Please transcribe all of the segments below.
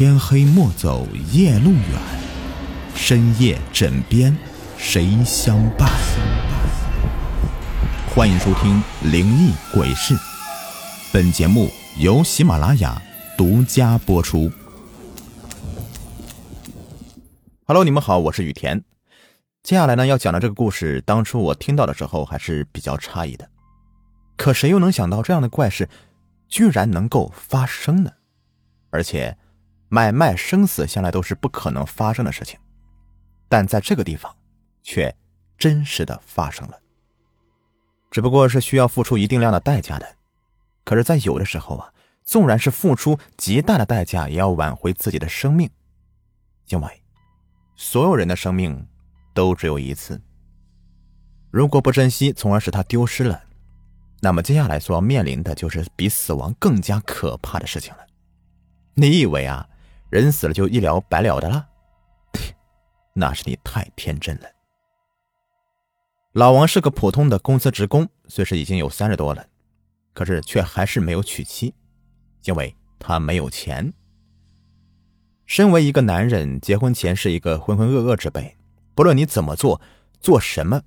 天黑莫走夜路远，深夜枕边谁相伴？欢迎收听《灵异鬼事》，本节目由喜马拉雅独家播出。Hello，你们好，我是雨田。接下来呢，要讲的这个故事，当初我听到的时候还是比较诧异的。可谁又能想到这样的怪事，居然能够发生呢？而且，买卖生死向来都是不可能发生的事情，但在这个地方，却真实的发生了。只不过是需要付出一定量的代价的。可是，在有的时候啊，纵然是付出极大的代价，也要挽回自己的生命，因为所有人的生命都只有一次。如果不珍惜，从而使它丢失了。那么接下来所要面临的就是比死亡更加可怕的事情了。你以为啊，人死了就一了百了的了？那是你太天真了。老王是个普通的公司职工，虽是已经有三十多了，可是却还是没有娶妻，因为他没有钱。身为一个男人，结婚前是一个浑浑噩噩之辈，不论你怎么做，做什么，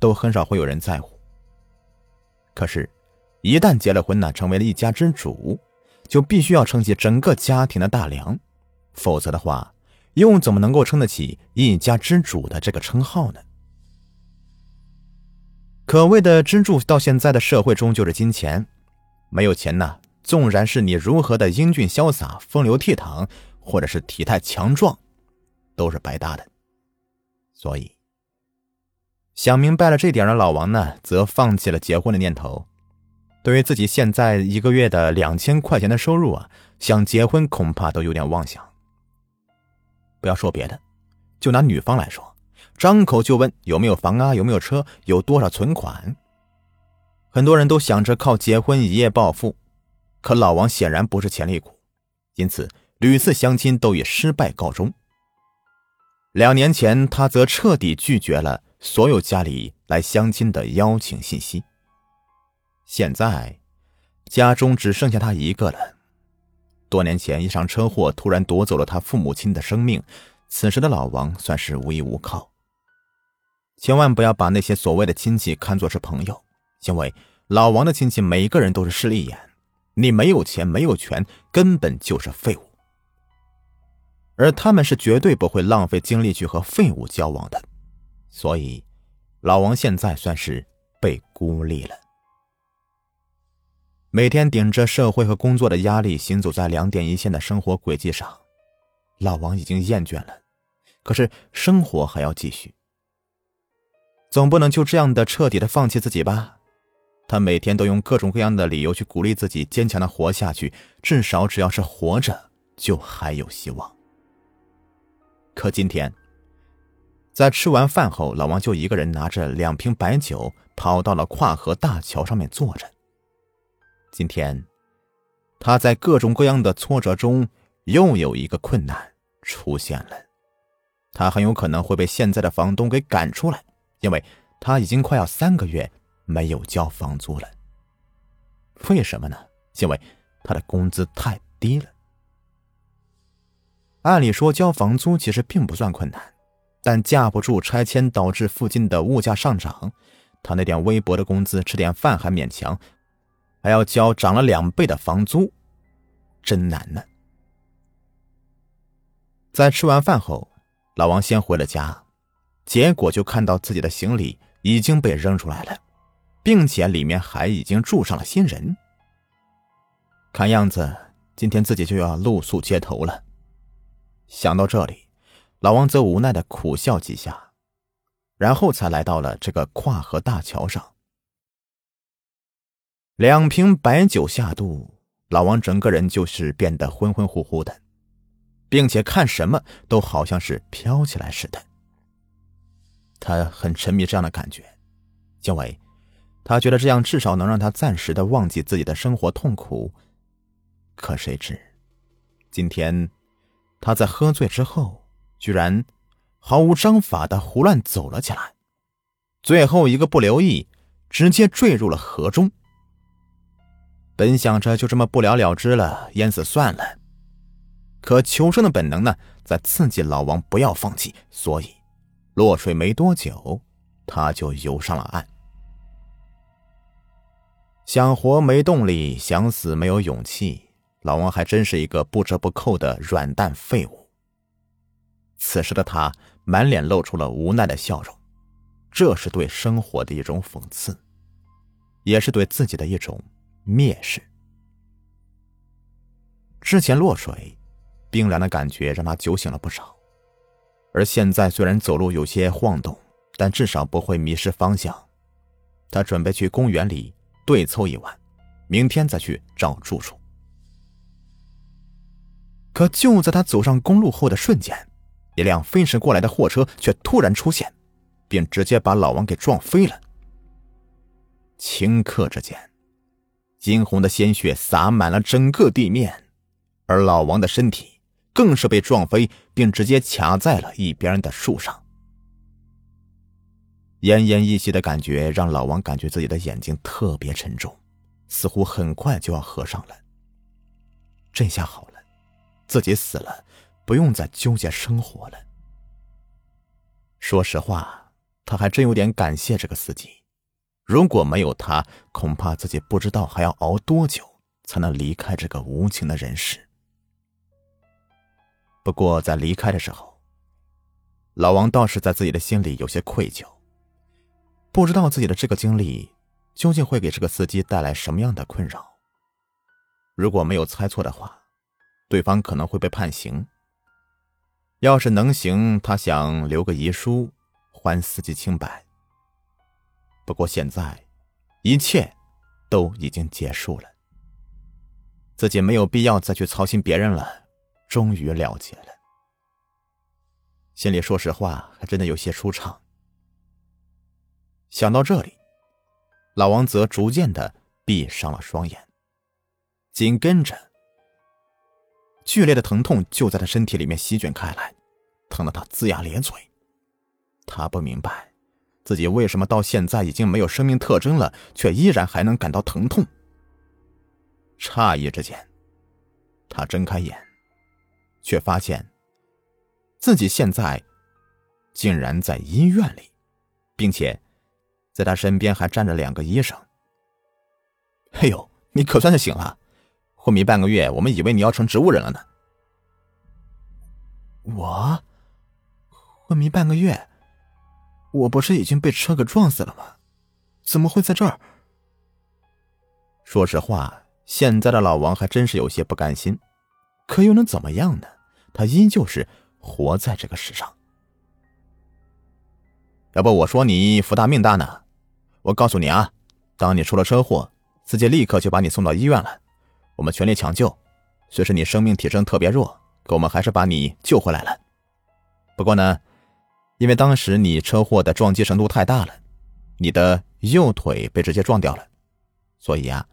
都很少会有人在乎。可是，一旦结了婚呢，成为了一家之主，就必须要撑起整个家庭的大梁，否则的话，又怎么能够撑得起一家之主的这个称号呢？可谓的支柱，到现在的社会中就是金钱，没有钱呢，纵然是你如何的英俊潇洒、风流倜傥，或者是体态强壮，都是白搭的。所以。想明白了这点的老王呢，则放弃了结婚的念头。对于自己现在一个月的两千块钱的收入啊，想结婚恐怕都有点妄想。不要说别的，就拿女方来说，张口就问有没有房啊，有没有车，有多少存款。很多人都想着靠结婚一夜暴富，可老王显然不是潜力股，因此屡次相亲都以失败告终。两年前，他则彻底拒绝了。所有家里来相亲的邀请信息。现在，家中只剩下他一个了。多年前一场车祸突然夺走了他父母亲的生命，此时的老王算是无依无靠。千万不要把那些所谓的亲戚看作是朋友，因为老王的亲戚每一个人都是势利眼。你没有钱，没有权，根本就是废物。而他们是绝对不会浪费精力去和废物交往的。所以，老王现在算是被孤立了。每天顶着社会和工作的压力，行走在两点一线的生活轨迹上，老王已经厌倦了。可是生活还要继续，总不能就这样的彻底的放弃自己吧？他每天都用各种各样的理由去鼓励自己，坚强的活下去。至少只要是活着，就还有希望。可今天。在吃完饭后，老王就一个人拿着两瓶白酒，跑到了跨河大桥上面坐着。今天，他在各种各样的挫折中，又有一个困难出现了。他很有可能会被现在的房东给赶出来，因为他已经快要三个月没有交房租了。为什么呢？因为他的工资太低了。按理说，交房租其实并不算困难。但架不住拆迁导致附近的物价上涨，他那点微薄的工资吃点饭还勉强，还要交涨了两倍的房租，真难呢。在吃完饭后，老王先回了家，结果就看到自己的行李已经被扔出来了，并且里面还已经住上了新人。看样子今天自己就要露宿街头了。想到这里。老王则无奈的苦笑几下，然后才来到了这个跨河大桥上。两瓶白酒下肚，老王整个人就是变得昏昏乎乎的，并且看什么都好像是飘起来似的。他很沉迷这样的感觉，因为他觉得这样至少能让他暂时的忘记自己的生活痛苦。可谁知，今天他在喝醉之后。居然毫无章法的胡乱走了起来，最后一个不留意，直接坠入了河中。本想着就这么不了了之了，淹死算了，可求生的本能呢，在刺激老王不要放弃，所以落水没多久，他就游上了岸。想活没动力，想死没有勇气，老王还真是一个不折不扣的软蛋废物。此时的他满脸露出了无奈的笑容，这是对生活的一种讽刺，也是对自己的一种蔑视。之前落水，冰凉的感觉让他酒醒了不少，而现在虽然走路有些晃动，但至少不会迷失方向。他准备去公园里。对凑一晚，明天再去找住处。可就在他走上公路后的瞬间，一辆飞驰过来的货车却突然出现，并直接把老王给撞飞了。顷刻之间，殷红的鲜血洒满了整个地面，而老王的身体更是被撞飞，并直接卡在了一边的树上。奄奄一息的感觉让老王感觉自己的眼睛特别沉重，似乎很快就要合上了。这下好了，自己死了，不用再纠结生活了。说实话，他还真有点感谢这个司机，如果没有他，恐怕自己不知道还要熬多久才能离开这个无情的人世。不过在离开的时候，老王倒是在自己的心里有些愧疚。不知道自己的这个经历究竟会给这个司机带来什么样的困扰。如果没有猜错的话，对方可能会被判刑。要是能行，他想留个遗书，还司机清白。不过现在，一切都已经结束了，自己没有必要再去操心别人了。终于了结了，心里说实话还真的有些舒畅。想到这里，老王则逐渐的闭上了双眼。紧跟着，剧烈的疼痛就在他身体里面席卷开来，疼得他龇牙咧嘴。他不明白，自己为什么到现在已经没有生命特征了，却依然还能感到疼痛。诧异之间，他睁开眼，却发现自己现在竟然在医院里，并且。在他身边还站着两个医生。哎呦，你可算是醒了！昏迷半个月，我们以为你要成植物人了呢。我昏迷半个月，我不是已经被车给撞死了吗？怎么会在这儿？说实话，现在的老王还真是有些不甘心，可又能怎么样呢？他依旧是活在这个世上。要不我说你福大命大呢？我告诉你啊，当你出了车祸，司机立刻就把你送到医院了，我们全力抢救。虽是你生命体征特别弱，可我们还是把你救回来了。不过呢，因为当时你车祸的撞击程度太大了，你的右腿被直接撞掉了，所以啊，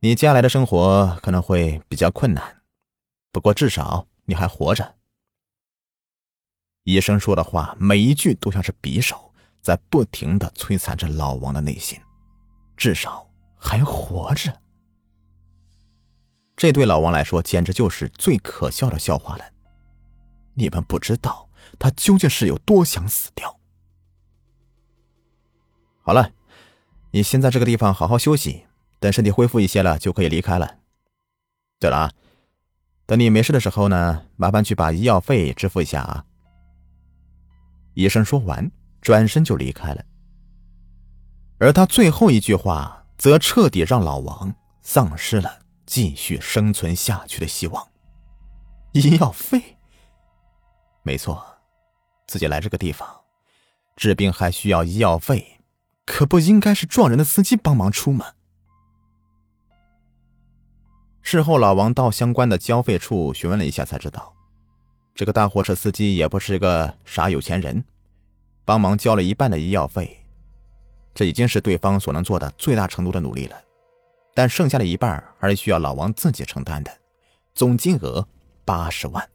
你接下来的生活可能会比较困难。不过至少你还活着。医生说的话每一句都像是匕首。在不停的摧残着老王的内心，至少还活着。这对老王来说简直就是最可笑的笑话了。你们不知道他究竟是有多想死掉。好了，你先在这个地方好好休息，等身体恢复一些了就可以离开了。对了啊，等你没事的时候呢，麻烦去把医药费支付一下啊。医生说完。转身就离开了，而他最后一句话则彻底让老王丧失了继续生存下去的希望。医药费？没错，自己来这个地方治病还需要医药费，可不应该是撞人的司机帮忙出吗？事后，老王到相关的交费处询问了一下，才知道，这个大货车司机也不是个啥有钱人。帮忙交了一半的医药费，这已经是对方所能做的最大程度的努力了。但剩下的一半还是需要老王自己承担的，总金额八十万。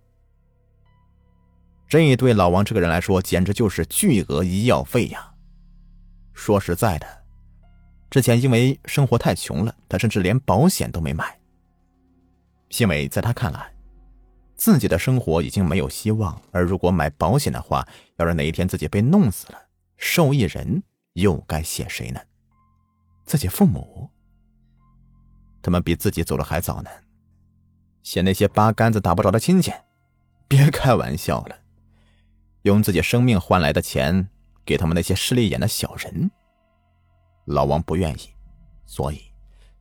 这对老王这个人来说，简直就是巨额医药费呀！说实在的，之前因为生活太穷了，他甚至连保险都没买。因为在他看来，自己的生活已经没有希望，而如果买保险的话，要是哪一天自己被弄死了，受益人又该写谁呢？自己父母，他们比自己走的还早呢。写那些八竿子打不着的亲戚，别开玩笑了。用自己生命换来的钱给他们那些势利眼的小人，老王不愿意，所以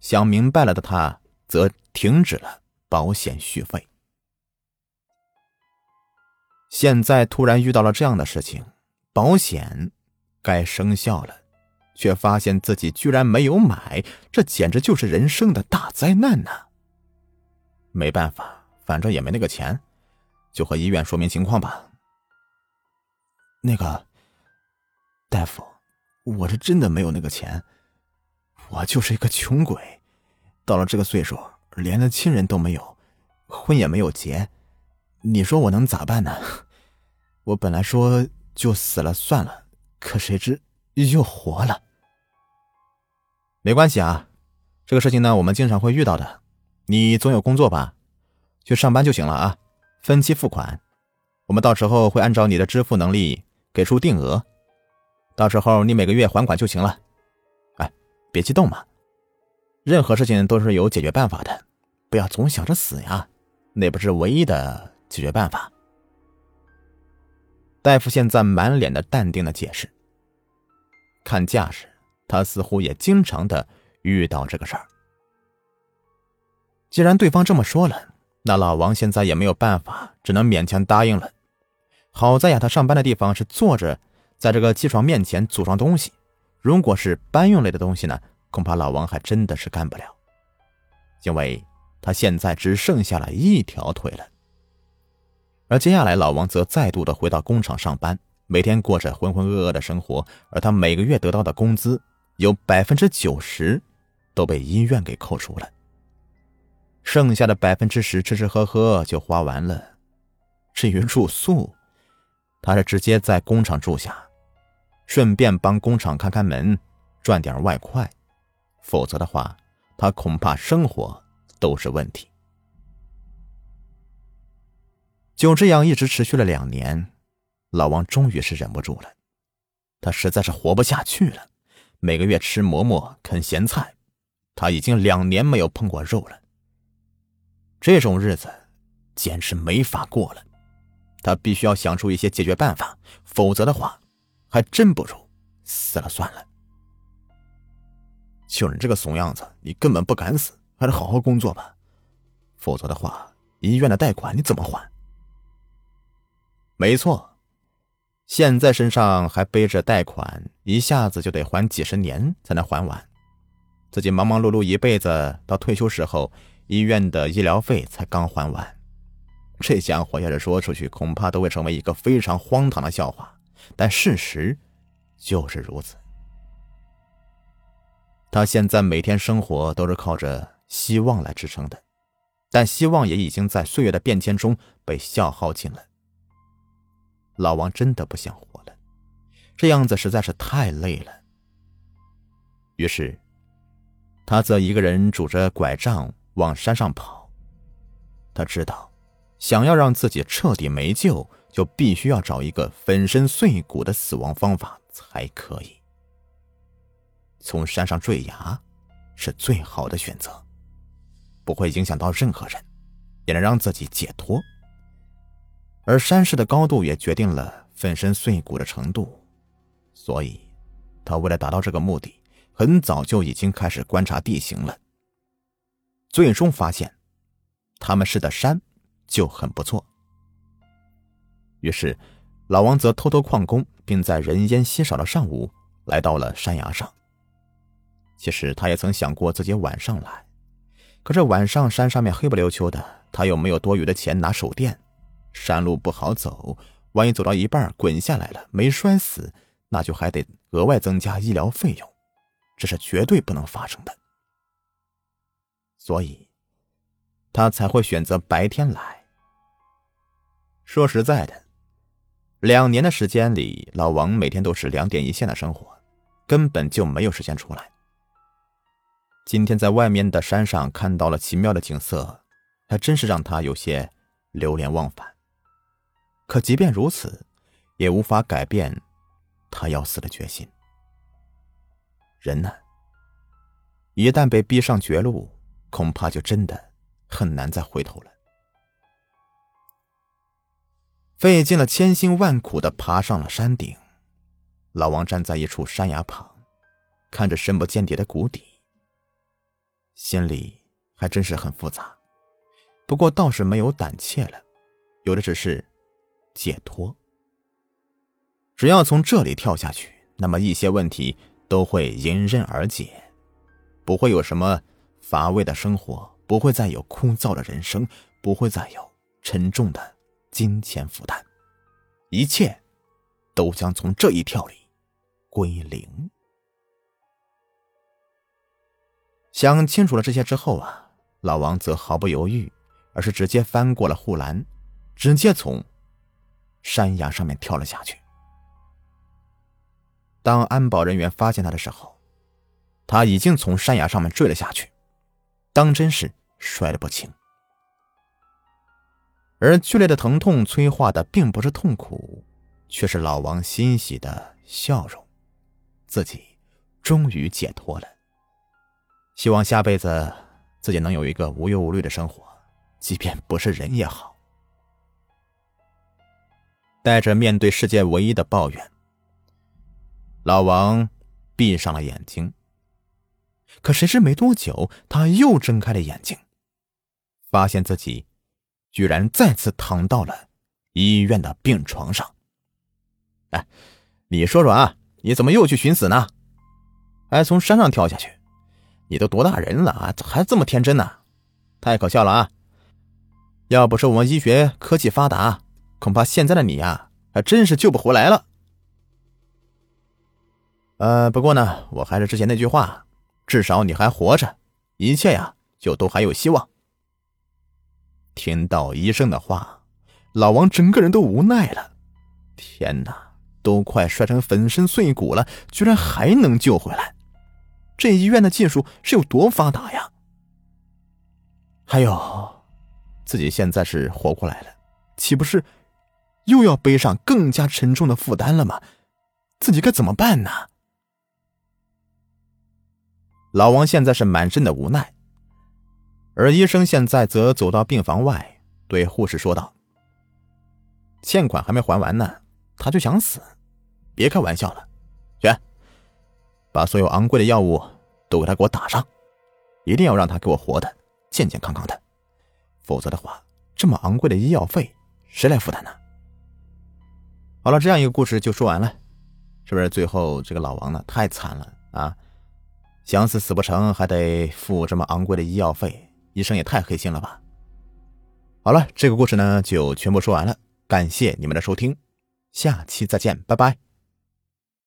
想明白了的他则停止了保险续费。现在突然遇到了这样的事情，保险该生效了，却发现自己居然没有买，这简直就是人生的大灾难呐！没办法，反正也没那个钱，就和医院说明情况吧。那个大夫，我是真的没有那个钱，我就是一个穷鬼，到了这个岁数，连个亲人都没有，婚也没有结，你说我能咋办呢？我本来说就死了算了，可谁知又活了。没关系啊，这个事情呢，我们经常会遇到的。你总有工作吧？去上班就行了啊，分期付款，我们到时候会按照你的支付能力。给出定额，到时候你每个月还款就行了。哎，别激动嘛，任何事情都是有解决办法的，不要总想着死呀，那不是唯一的解决办法。大夫现在满脸的淡定的解释，看架势，他似乎也经常的遇到这个事儿。既然对方这么说了，那老王现在也没有办法，只能勉强答应了。好在呀，他上班的地方是坐着，在这个机床面前组装东西。如果是搬运类的东西呢，恐怕老王还真的是干不了，因为他现在只剩下了一条腿了。而接下来，老王则再度的回到工厂上班，每天过着浑浑噩噩的生活。而他每个月得到的工资，有百分之九十都被医院给扣除了，剩下的百分之十吃吃喝喝就花完了。至于住宿，他是直接在工厂住下，顺便帮工厂看看门，赚点外快。否则的话，他恐怕生活都是问题。就这样一直持续了两年，老王终于是忍不住了，他实在是活不下去了。每个月吃馍馍，啃咸菜，他已经两年没有碰过肉了。这种日子简直没法过了。他必须要想出一些解决办法，否则的话，还真不如死了算了。就你这个怂样子，你根本不敢死，还是好好工作吧。否则的话，医院的贷款你怎么还？没错，现在身上还背着贷款，一下子就得还几十年才能还完。自己忙忙碌碌一辈子，到退休时候，医院的医疗费才刚还完。这家伙要是说出去，恐怕都会成为一个非常荒唐的笑话。但事实就是如此。他现在每天生活都是靠着希望来支撑的，但希望也已经在岁月的变迁中被消耗尽了。老王真的不想活了，这样子实在是太累了。于是，他则一个人拄着拐杖往山上跑。他知道。想要让自己彻底没救，就必须要找一个粉身碎骨的死亡方法才可以。从山上坠崖是最好的选择，不会影响到任何人，也能让自己解脱。而山势的高度也决定了粉身碎骨的程度，所以，他为了达到这个目的，很早就已经开始观察地形了。最终发现，他们是的山。就很不错。于是，老王则偷偷旷工，并在人烟稀少的上午来到了山崖上。其实他也曾想过自己晚上来，可是晚上山上面黑不溜秋的，他又没有多余的钱拿手电，山路不好走，万一走到一半滚下来了没摔死，那就还得额外增加医疗费用，这是绝对不能发生的。所以，他才会选择白天来。说实在的，两年的时间里，老王每天都是两点一线的生活，根本就没有时间出来。今天在外面的山上看到了奇妙的景色，还真是让他有些流连忘返。可即便如此，也无法改变他要死的决心。人呢，一旦被逼上绝路，恐怕就真的很难再回头了。费尽了千辛万苦的爬上了山顶，老王站在一处山崖旁，看着深不见底的谷底，心里还真是很复杂。不过倒是没有胆怯了，有的只是解脱。只要从这里跳下去，那么一些问题都会迎刃而解，不会有什么乏味的生活，不会再有枯燥的人生，不会再有沉重的。金钱负担，一切都将从这一跳里归零。想清楚了这些之后啊，老王则毫不犹豫，而是直接翻过了护栏，直接从山崖上面跳了下去。当安保人员发现他的时候，他已经从山崖上面坠了下去，当真是摔得不轻。而剧烈的疼痛催化的并不是痛苦，却是老王欣喜的笑容。自己终于解脱了。希望下辈子自己能有一个无忧无虑的生活，即便不是人也好。带着面对世界唯一的抱怨，老王闭上了眼睛。可谁知没多久，他又睁开了眼睛，发现自己。居然再次躺到了医院的病床上。哎，你说说啊，你怎么又去寻死呢？还从山上跳下去？你都多大人了啊，还这么天真呢？太可笑了啊！要不是我们医学科技发达，恐怕现在的你呀，还真是救不回来了。呃，不过呢，我还是之前那句话，至少你还活着，一切呀，就都还有希望。听到医生的话，老王整个人都无奈了。天哪，都快摔成粉身碎骨了，居然还能救回来！这医院的技术是有多发达呀？还有，自己现在是活过来了，岂不是又要背上更加沉重的负担了吗？自己该怎么办呢？老王现在是满身的无奈。而医生现在则走到病房外，对护士说道：“欠款还没还完呢，他就想死，别开玩笑了，去，把所有昂贵的药物都给他给我打上，一定要让他给我活的健健康康的，否则的话，这么昂贵的医药费谁来负担呢？”好了，这样一个故事就说完了，是不是？最后这个老王呢，太惨了啊，想死死不成，还得付这么昂贵的医药费。医生也太黑心了吧！好了，这个故事呢就全部说完了，感谢你们的收听，下期再见，拜拜。